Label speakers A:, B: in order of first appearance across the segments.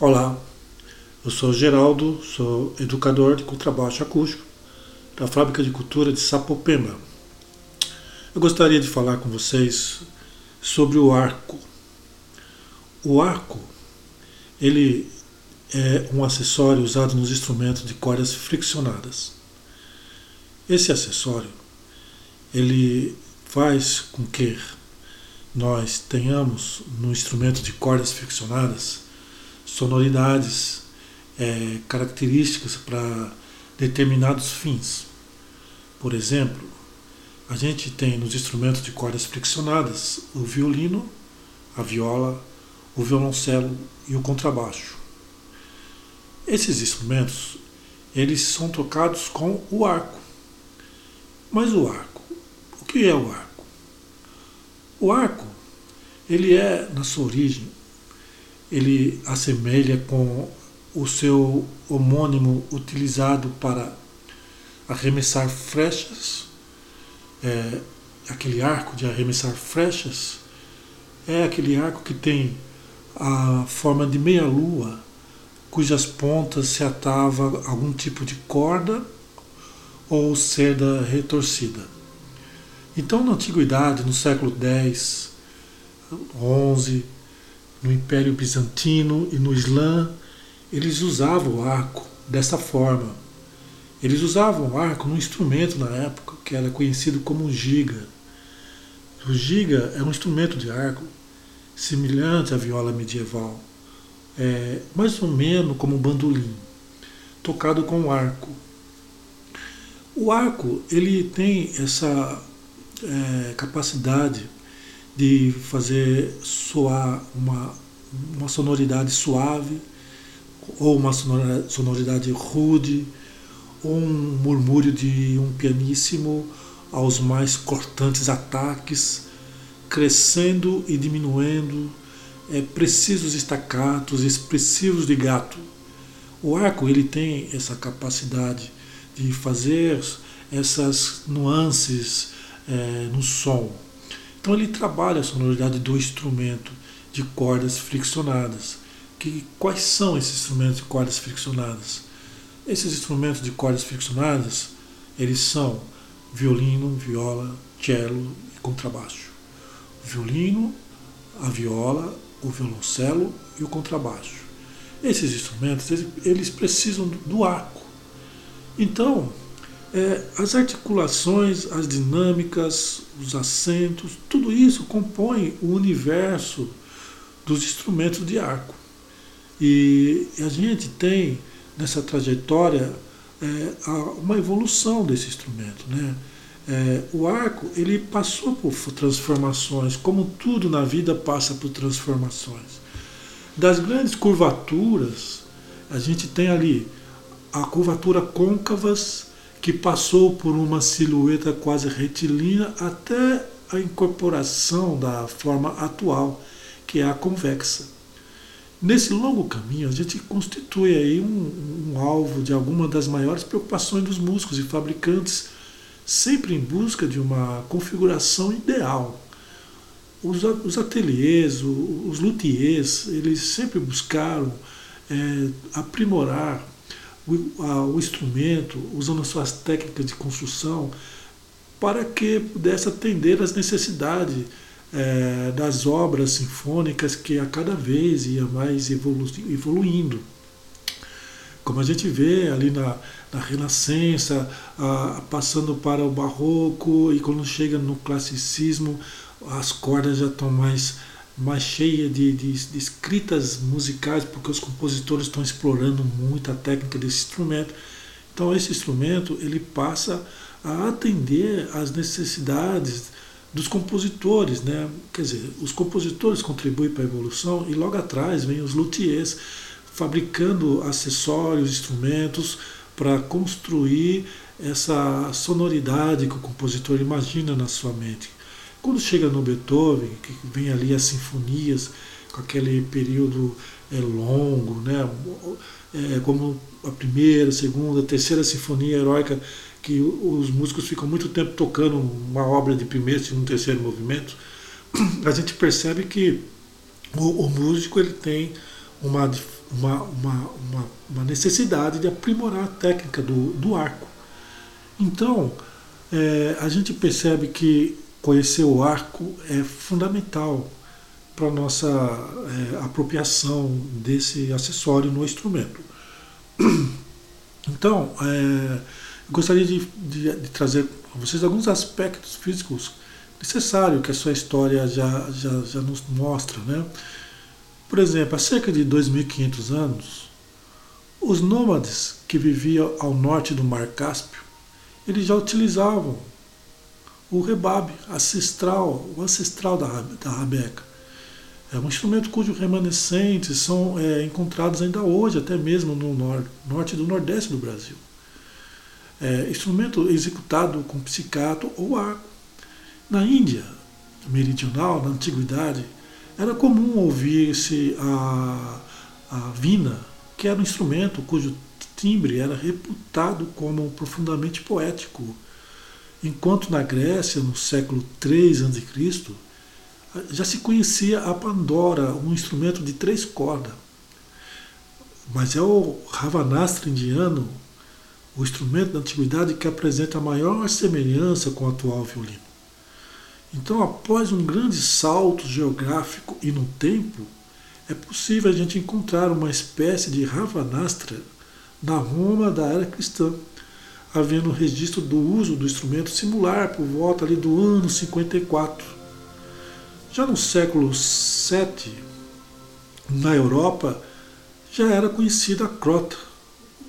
A: Olá, eu sou Geraldo, sou educador de contrabaixo acústico da Fábrica de Cultura de Sapopemba. Eu gostaria de falar com vocês sobre o arco. O arco, ele é um acessório usado nos instrumentos de cordas friccionadas. Esse acessório, ele faz com que nós tenhamos no instrumento de cordas friccionadas sonoridades, é, características para determinados fins. Por exemplo, a gente tem nos instrumentos de cordas friccionadas o violino, a viola, o violoncelo e o contrabaixo. Esses instrumentos eles são tocados com o arco. Mas o arco, o que é o arco? O arco, ele é na sua origem ele assemelha com o seu homônimo utilizado para arremessar flechas, é, aquele arco de arremessar flechas, é aquele arco que tem a forma de meia-lua, cujas pontas se atava algum tipo de corda ou seda retorcida. Então, na antiguidade, no século X, XI, no Império Bizantino e no Islã, eles usavam o arco dessa forma. Eles usavam o arco num instrumento na época que era conhecido como giga. O giga é um instrumento de arco semelhante à viola medieval, é, mais ou menos como um bandolim, tocado com arco. O arco ele tem essa é, capacidade de fazer soar uma, uma sonoridade suave, ou uma sonoridade rude, ou um murmúrio de um pianíssimo aos mais cortantes ataques, crescendo e diminuindo, é, precisos estacatos, expressivos de gato. O arco ele tem essa capacidade de fazer essas nuances é, no som. Então ele trabalha a sonoridade do instrumento de cordas friccionadas. Que, quais são esses instrumentos de cordas friccionadas? Esses instrumentos de cordas friccionadas, eles são violino, viola, cello e contrabaixo. O violino, a viola, o violoncelo e o contrabaixo. Esses instrumentos, eles precisam do arco. Então, é, as articulações, as dinâmicas, os acentos, tudo isso compõe o universo dos instrumentos de arco. E a gente tem nessa trajetória é, uma evolução desse instrumento. Né? É, o arco ele passou por transformações, como tudo na vida passa por transformações. Das grandes curvaturas, a gente tem ali a curvatura côncavas que passou por uma silhueta quase retilínea até a incorporação da forma atual, que é a convexa. Nesse longo caminho, a gente constitui aí um, um alvo de alguma das maiores preocupações dos músicos e fabricantes, sempre em busca de uma configuração ideal. Os, os ateliês, os luthiers, eles sempre buscaram é, aprimorar o, a, o instrumento, usando as suas técnicas de construção, para que pudesse atender às necessidades é, das obras sinfônicas que a cada vez ia mais evolu evoluindo. Como a gente vê ali na, na Renascença, a, passando para o Barroco, e quando chega no classicismo, as cordas já estão mais mais cheia de, de, de, escritas musicais, porque os compositores estão explorando muito a técnica desse instrumento. Então esse instrumento ele passa a atender às necessidades dos compositores, né? Quer dizer, os compositores contribuem para a evolução e logo atrás vem os luthiers fabricando acessórios, instrumentos para construir essa sonoridade que o compositor imagina na sua mente. Quando chega no Beethoven, que vem ali as sinfonias, com aquele período é, longo, né? É, como a primeira, segunda, terceira sinfonia heróica, que os músicos ficam muito tempo tocando uma obra de primeiro, segundo, terceiro movimento, a gente percebe que o, o músico ele tem uma, uma, uma, uma, necessidade de aprimorar a técnica do, do arco. Então, é, a gente percebe que conhecer o arco é fundamental para nossa é, apropriação desse acessório no instrumento. Então, é, gostaria de, de, de, trazer a vocês alguns aspectos físicos necessários que a sua história já, já, já nos mostra. Né? Por exemplo, há cerca de 2.500 anos, os nômades que viviam ao norte do Mar Cáspio, eles já utilizavam o rebabe ancestral, o ancestral da, da rabeca. É um instrumento cujos remanescentes são é, encontrados ainda hoje, até mesmo no nor norte do nordeste do Brasil. É, instrumento executado com psicato ou arco. Na Índia meridional, na antiguidade, era comum ouvir-se a, a vina, que era um instrumento cujo timbre era reputado como profundamente poético, enquanto na Grécia, no século III a.C., já se conhecia a Pandora, um instrumento de três cordas. Mas é o Ravanastra indiano, o instrumento da antiguidade que apresenta a maior semelhança com o atual violino. Então, após um grande salto geográfico e no tempo, é possível a gente encontrar uma espécie de Ravanastra na Roma da era cristã, havendo registro do uso do instrumento simular por volta ali do ano 54 já no século VII, na Europa, já era conhecida a crota,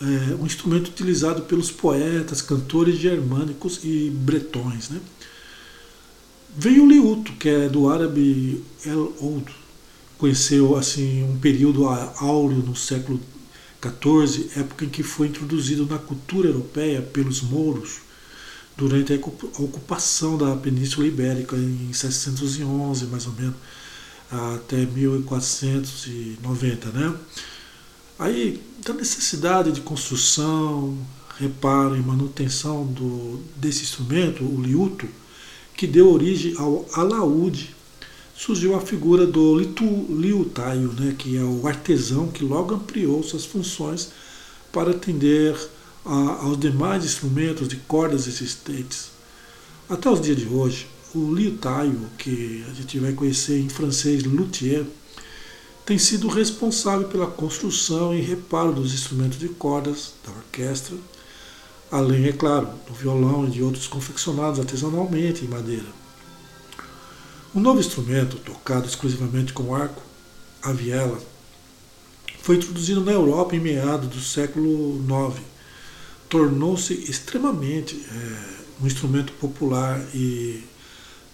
A: é, um instrumento utilizado pelos poetas, cantores germânicos e bretões. Né? Veio o liuto, que é do árabe El Oud, conheceu assim um período áureo no século XIV, época em que foi introduzido na cultura europeia pelos mouros durante a ocupação da Península Ibérica em 711, mais ou menos, até 1490, né? Aí, da necessidade de construção, reparo e manutenção do, desse instrumento, o liuto, que deu origem ao alaúde, surgiu a figura do liutaio, né, que é o artesão que logo ampliou suas funções para atender a, aos demais instrumentos de cordas existentes. Até os dias de hoje, o liutaio, que a gente vai conhecer em francês luthier, tem sido responsável pela construção e reparo dos instrumentos de cordas da orquestra, além, é claro, do violão e de outros confeccionados artesanalmente em madeira. O novo instrumento, tocado exclusivamente com arco, a viela, foi introduzido na Europa em meados do século IX tornou-se extremamente é, um instrumento popular e,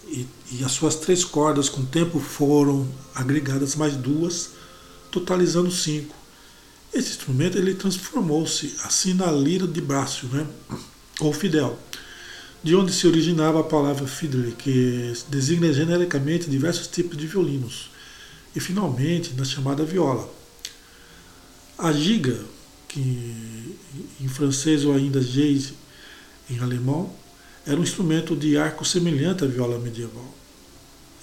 A: e, e, as suas três cordas com o tempo foram agregadas mais duas, totalizando cinco. Esse instrumento ele transformou-se assim na lira de braço, né? ou fidel, de onde se originava a palavra fiddle, que designa genericamente diversos tipos de violinos, e finalmente na chamada viola. A giga que em francês ou ainda jazz em alemão, era um instrumento de arco semelhante à viola medieval.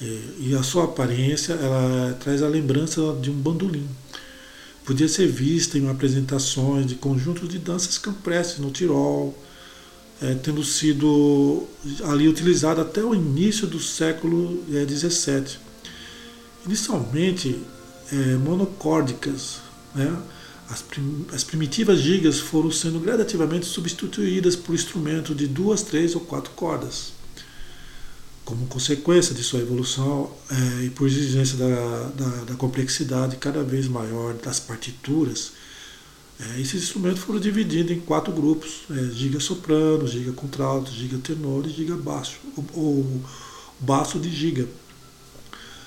A: E a sua aparência ela traz a lembrança de um bandolim. Podia ser vista em apresentações de conjuntos de danças campestres no Tirol, é, tendo sido ali utilizado até o início do século XVII. É, Inicialmente é, monocórdicas, né? As, prim as primitivas gigas foram sendo gradativamente substituídas por instrumentos de duas, três ou quatro cordas. Como consequência de sua evolução é, e por exigência da, da, da, complexidade cada vez maior das partituras, é, esses instrumentos foram divididos em quatro grupos: é, giga soprano, giga contralto, giga tenor e giga baixo, ou, ou de giga.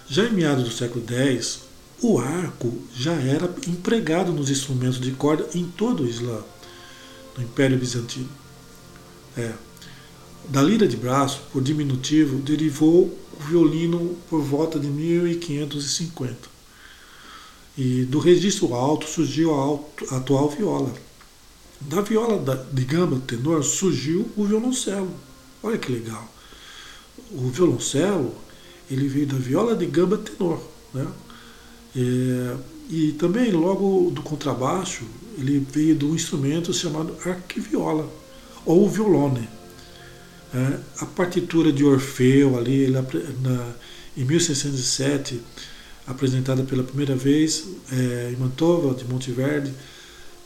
A: Já em meados do século X, o arco já era empregado nos instrumentos de corda em todo o Islã, no Império Bizantino. É. Da lira de braço, por diminutivo, derivou o violino por volta de 1550. E do registro alto surgiu a, atual viola. Da viola de gamba tenor surgiu o violoncelo. Olha que legal. O violoncelo ele veio da viola de gamba tenor, né? É, e também logo do contrabaixo ele veio de um instrumento chamado arquiviola ou violone. É, a partitura de Orfeu ali na, em 1607 apresentada pela primeira vez é, em Mantova de Monteverde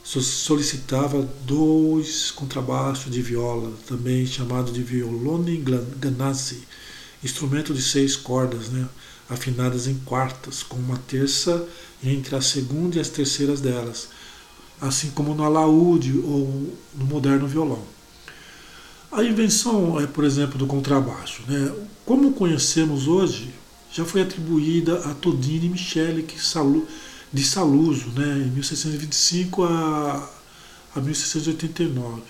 A: solicitava dois contrabaixos de viola, também chamado de violone ganassi, instrumento de seis cordas, né, afinadas em quartas, com uma terça entre a segunda e as terceiras delas, assim como no alaúde ou no moderno violão. A invenção, é, por exemplo, do contrabaixo, né, como conhecemos hoje, já foi atribuída a Todini Michele de Saluso, né, em 1625 a, a 1689,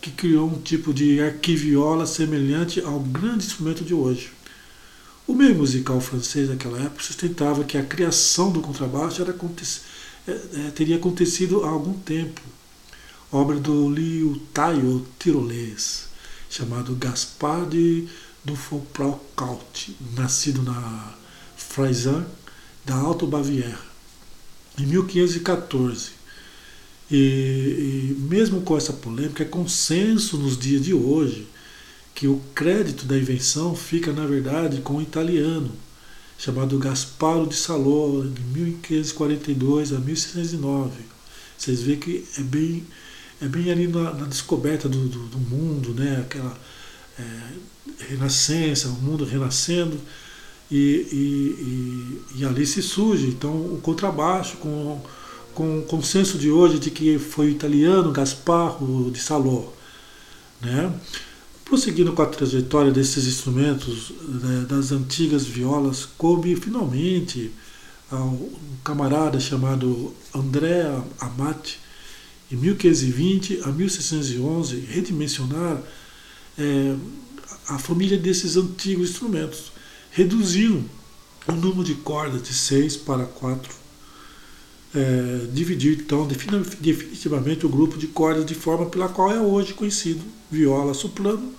A: que criou um tipo de arquiviola semelhante ao grande instrumento de hoje. O meio musical francês naquela época sustentava que a criação do contrabaixo era, é, é, teria acontecido há algum tempo, obra do liutaio tirolês, chamado Gaspard de Dufour-Plaut, nascido na Fraisan da Alto Baviera, em 1514. E, e mesmo com essa polêmica, é consenso nos dias de hoje que o crédito da invenção fica, na verdade, com o italiano, chamado Gasparo de Salò, de 1542 a 1609. Vocês veem que é bem, é bem ali na, na descoberta do, do, do, mundo, né? aquela renascença, o mundo renascendo, e, e, e, e, ali se surge então o contrabaixo com, com o consenso de hoje de que foi o italiano Gasparo de Salò. Né? Prosseguindo com a trajetória desses instrumentos, né, das antigas violas, coube finalmente um camarada chamado André Amati, em 1520 a 1611, redimensionar é, a família desses antigos instrumentos, reduzindo o número de cordas de seis para quatro, é, dividir então definitivamente o grupo de cordas de forma pela qual é hoje conhecido viola soprano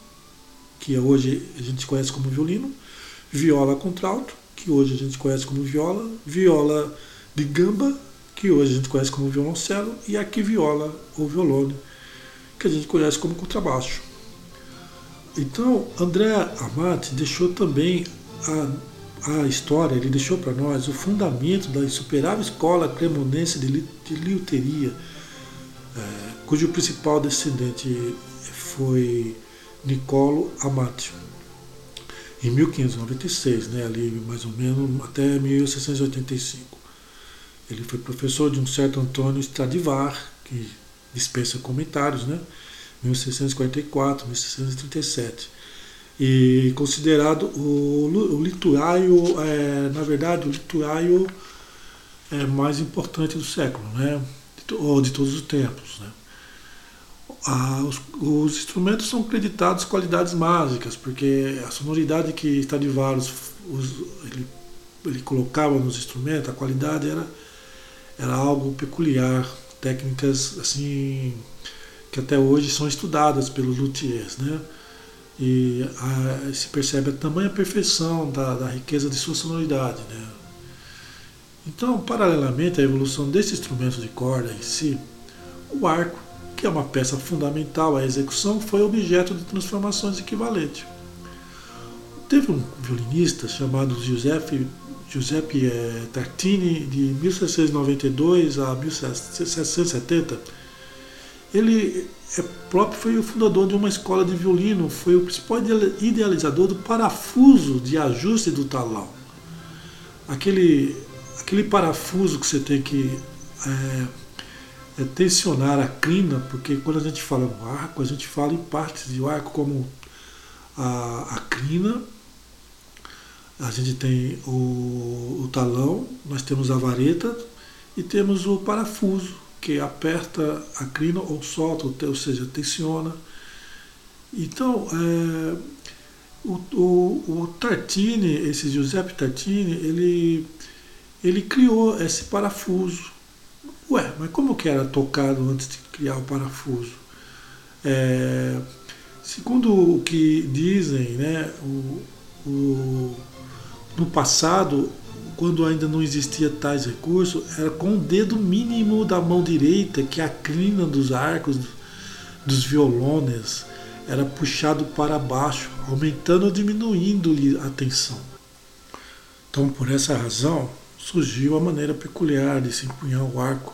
A: que hoje a gente conhece como violino, viola contralto, que hoje a gente conhece como viola, viola de gamba, que hoje a gente conhece como violoncelo, e aqui viola ou violone, que a gente conhece como contrabaixo. Então, André Amati deixou também a, a história, ele deixou para nós o fundamento da insuperável escola cremonense de, de liuteria, é, cujo principal descendente foi Niccolo Amatio, em 1596, né, ali mais ou menos até 1685. Ele foi professor de um certo Antônio Stradivar, que dispensa comentários, né, 1644, 1637. E considerado o, o é, na verdade, o lituaio é mais importante do século, né, ou de todos os tempos. Né ah, os, os, instrumentos são creditados qualidades mágicas, porque a sonoridade que Stradivarius os, ele, ele colocava nos instrumentos, a qualidade era, era algo peculiar, técnicas assim que até hoje são estudadas pelos luthiers, né? E a, se percebe a tamanha perfeição da, da riqueza de sua sonoridade, né? Então, paralelamente à evolução desse instrumento de corda em si, o arco que é uma peça fundamental à execução, foi objeto de transformações equivalentes. Teve um violinista chamado Giuseppe, Giuseppe eh, Tartini, de 1692 a 1770. Ele é próprio foi o fundador de uma escola de violino, foi o principal idealizador do parafuso de ajuste do talão. Aquele, aquele parafuso que você tem que é, é tensionar a crina, porque quando a gente fala no arco, a gente fala em partes do arco como a, a crina, a gente tem o, o talão, nós temos a vareta e temos o parafuso, que aperta a crina ou solta, ou seja, tensiona. Então, é, o, o, o, Tartini, esse Giuseppe Tartini, ele, ele criou esse parafuso Ué, mas como que era tocado antes de criar o parafuso? É, segundo o que dizem, né, o, no passado, quando ainda não existia tais recursos, era com o dedo mínimo da mão direita que a crina dos arcos dos violones era puxado para baixo, aumentando ou diminuindo-lhe a tensão. Então, por essa razão, surgiu a maneira peculiar de se empunhar o arco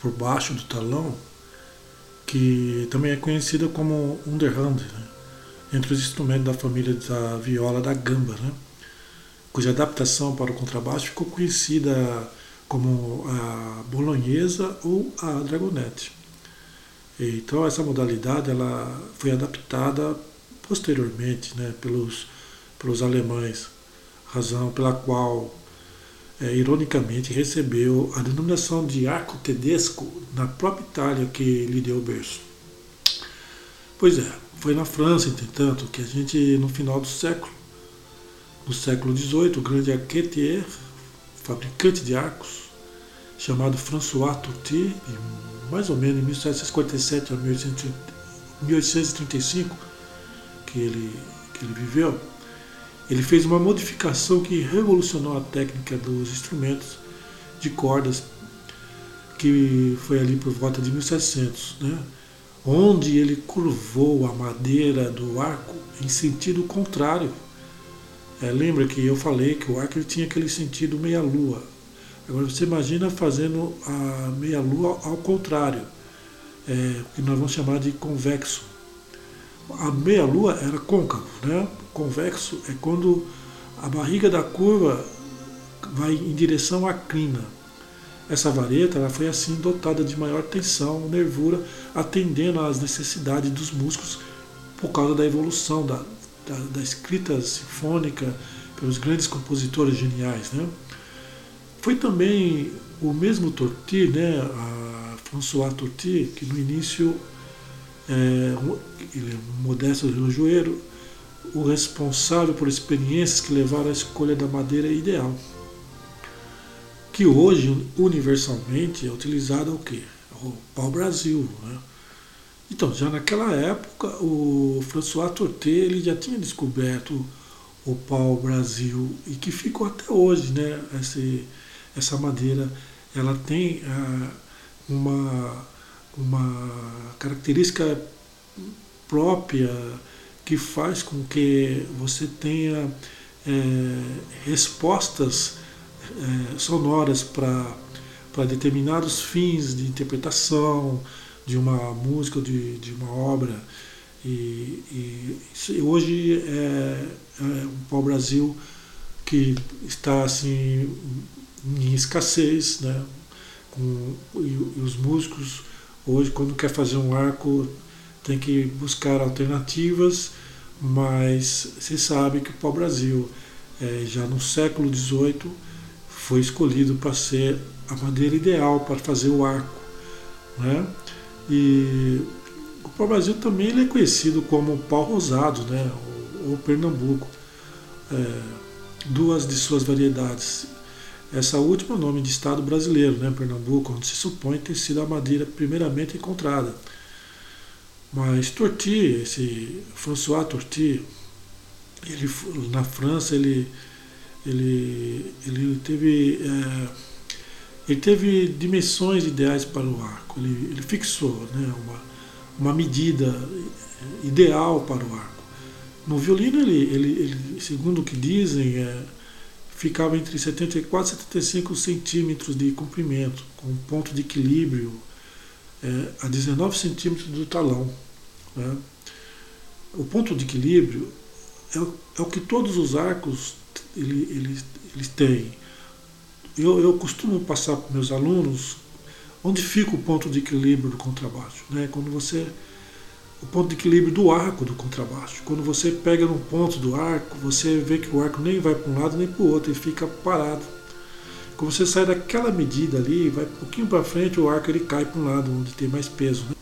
A: por baixo do talão, que também é conhecida como underhand, né? entre os instrumentos da família da viola da gamba, né? Cuja adaptação para o contrabaixo ficou conhecida como a bolonhesa ou a dragonete. Então essa modalidade ela foi adaptada posteriormente né, pelos, pelos alemães, razão pela qual, é, ironicamente, recebeu a denominação de arco tedesco na própria Itália que lhe deu o berço. Pois é, foi na França, entretanto, que a gente, no final do século, no século XVIII, o grande arquetier, fabricante de arcos, chamado François Tourtier, mais ou menos em 1747 a 1835, que ele, que ele viveu, ele fez uma modificação que revolucionou a técnica dos instrumentos de cordas, que foi ali por volta de 1700, né? onde ele curvou a madeira do arco em sentido contrário. É, lembra que eu falei que o ele tinha aquele sentido meia-lua. Agora você imagina fazendo a meia-lua ao contrário, é, que nós vamos chamar de convexo. A meia-lua era côncavo, né? Convexo é quando a barriga da curva vai em direção à crina. Essa vareta ela foi assim dotada de maior tensão, nervura, atendendo às necessidades dos músculos por causa da evolução da, da, da escrita sinfônica pelos grandes compositores geniais. Né? Foi também o mesmo Torti, né, a François Torti, que no início é, ele é um modesto relojoeiro, o responsável por experiências que levaram à escolha da madeira ideal, que hoje universalmente é utilizado o quê? O pau-brasil. Né? Então, já naquela época, o François Torté ele já tinha descoberto o pau-brasil e que ficou até hoje, né? Esse, essa madeira, ela tem ah, uma, uma característica própria que faz com que você tenha é, respostas é, sonoras para determinados fins de interpretação de uma música de, de uma obra. E, e hoje é, é pau-brasil que está assim em escassez, né? Com, e, e os músicos hoje quando quer fazer um arco tem que buscar alternativas, mas se sabe que o pau-brasil, é, já no século XVIII, foi escolhido para ser a madeira ideal para fazer o arco. Né? E o pau-brasil também ele é conhecido como pau rosado, né? ou, Pernambuco, é, duas de suas variedades. Essa última é o nome de estado brasileiro, né? Pernambuco, onde se supõe ter sido a madeira primeiramente encontrada. Mas Torti, esse François Torti, ele, na França ele, ele, ele teve é, ele teve dimensões ideais para o arco. Ele, ele fixou né, uma, uma medida ideal para o arco. No violino ele, ele, ele segundo o que dizem, é, ficava entre 74 e 75 centímetros de comprimento, com um ponto de equilíbrio é, a 19 centímetros do talão. Né? O ponto de equilíbrio é é o que todos os arcos ele, eles, eles têm. Eu, eu costumo passar para meus alunos onde fica o ponto de equilíbrio do contrabaixo. Né? Quando você o ponto de equilíbrio do arco do contrabaixo. Quando você pega num ponto do arco, você vê que o arco nem vai para um lado nem para o outro, ele fica parado. Quando você sai daquela medida ali, vai um pouquinho para frente, o arco ele cai para um lado, onde tem mais peso. Né?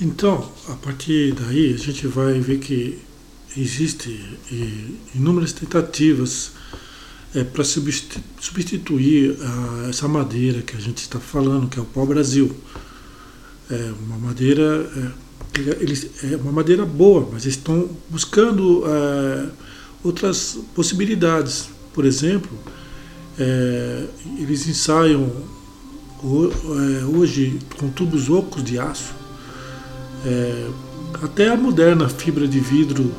A: Então, a partir daí, a gente vai ver que existe inúmeras tentativas é, para substituir a, essa madeira que a gente está falando, que é o pau-brasil. É uma madeira, é, eles, é uma madeira boa, mas estão buscando é, outras possibilidades por exemplo, é, eles ensaiam é, hoje com tubos ocos de aço. É, até a moderna fibra de vidro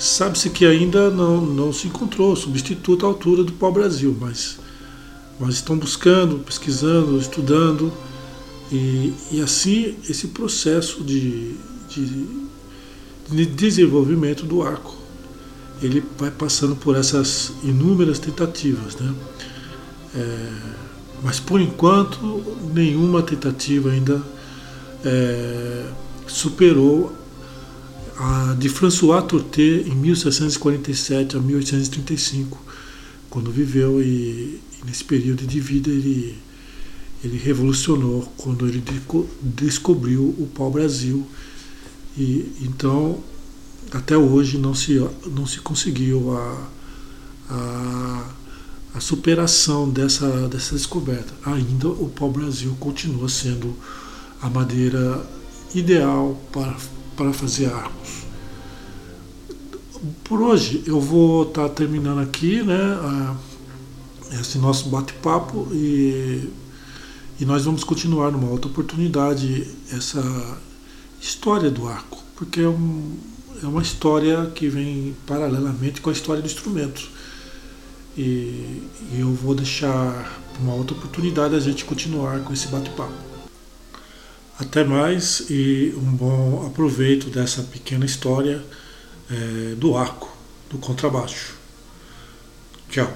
A: sabe-se que ainda não, não se encontrou substituto à altura do pau-brasil, mas, mas estão buscando, pesquisando, estudando e, e assim esse processo de, de, de desenvolvimento do arco ele vai passando por essas inúmeras tentativas, né? É, mas por enquanto nenhuma tentativa ainda é, superou de François Tourté em 1747 a 1835, quando viveu e, e nesse período de vida ele, ele revolucionou quando ele descobriu o pau-brasil. E então até hoje não se, não se conseguiu a, a, a superação dessa, dessa descoberta. Ainda o pau-brasil continua sendo a madeira ideal para, para fazer arcos. Por hoje eu vou estar tá terminando aqui né, esse nosso bate-papo e, e nós vamos continuar numa outra oportunidade essa história do arco, porque é um, é uma história que vem paralelamente com a história do instrumento. E, e eu vou deixar uma outra oportunidade a gente continuar com esse bate-papo. Até mais e um bom aproveito dessa pequena história é, do arco, do contrabaixo. Tchau.